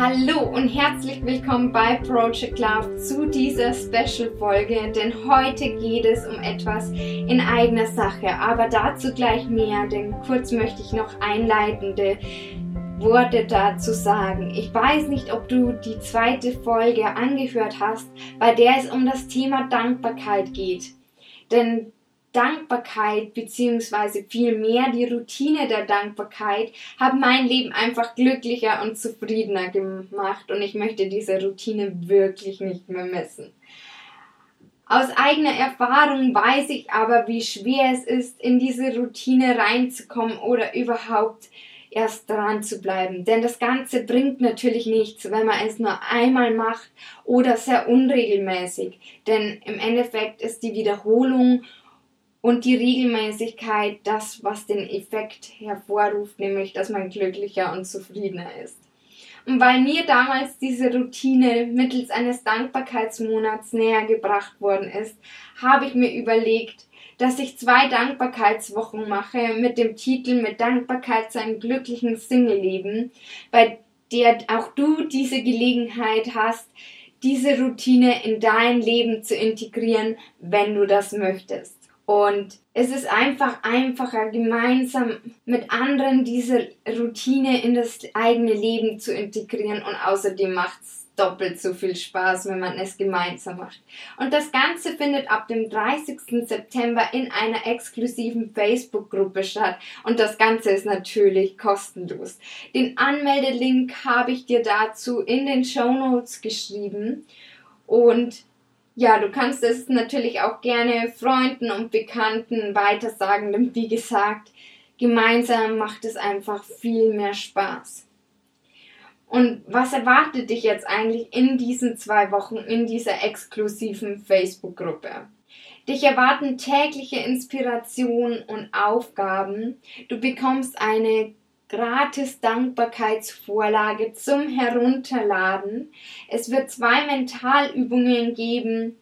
Hallo und herzlich willkommen bei Project Love zu dieser Special-Folge, denn heute geht es um etwas in eigener Sache, aber dazu gleich mehr, denn kurz möchte ich noch einleitende Worte dazu sagen. Ich weiß nicht, ob du die zweite Folge angehört hast, bei der es um das Thema Dankbarkeit geht. Denn Dankbarkeit beziehungsweise vielmehr die Routine der Dankbarkeit hat mein Leben einfach glücklicher und zufriedener gemacht und ich möchte diese Routine wirklich nicht mehr missen. Aus eigener Erfahrung weiß ich aber, wie schwer es ist, in diese Routine reinzukommen oder überhaupt erst dran zu bleiben. Denn das Ganze bringt natürlich nichts, wenn man es nur einmal macht oder sehr unregelmäßig. Denn im Endeffekt ist die Wiederholung und die Regelmäßigkeit das, was den Effekt hervorruft, nämlich dass man glücklicher und zufriedener ist. Und weil mir damals diese Routine mittels eines Dankbarkeitsmonats näher gebracht worden ist, habe ich mir überlegt, dass ich zwei Dankbarkeitswochen mache mit dem Titel Mit Dankbarkeit zu einem glücklichen Single-Leben, bei der auch du diese Gelegenheit hast, diese Routine in dein Leben zu integrieren, wenn du das möchtest. Und es ist einfach einfacher, gemeinsam mit anderen diese Routine in das eigene Leben zu integrieren und außerdem macht es doppelt so viel Spaß, wenn man es gemeinsam macht. Und das Ganze findet ab dem 30. September in einer exklusiven Facebook-Gruppe statt. Und das Ganze ist natürlich kostenlos. Den Anmeldelink habe ich dir dazu in den Show Notes geschrieben. Und ja, du kannst es natürlich auch gerne Freunden und Bekannten weitersagen, denn wie gesagt, gemeinsam macht es einfach viel mehr Spaß. Und was erwartet dich jetzt eigentlich in diesen zwei Wochen in dieser exklusiven Facebook-Gruppe? Dich erwarten tägliche Inspiration und Aufgaben. Du bekommst eine gratis Dankbarkeitsvorlage zum Herunterladen. Es wird zwei Mentalübungen geben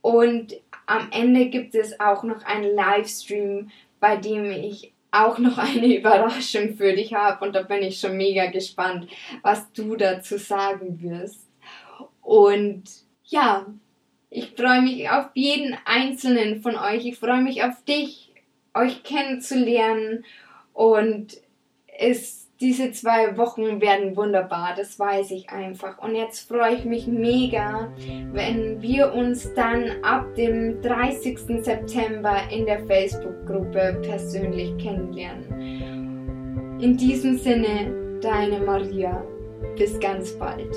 und am Ende gibt es auch noch einen Livestream, bei dem ich auch noch eine Überraschung für dich habe und da bin ich schon mega gespannt, was du dazu sagen wirst. Und ja, ich freue mich auf jeden einzelnen von euch. Ich freue mich auf dich, euch kennenzulernen und ist, diese zwei Wochen werden wunderbar, das weiß ich einfach. Und jetzt freue ich mich mega, wenn wir uns dann ab dem 30. September in der Facebook-Gruppe persönlich kennenlernen. In diesem Sinne, deine Maria. Bis ganz bald.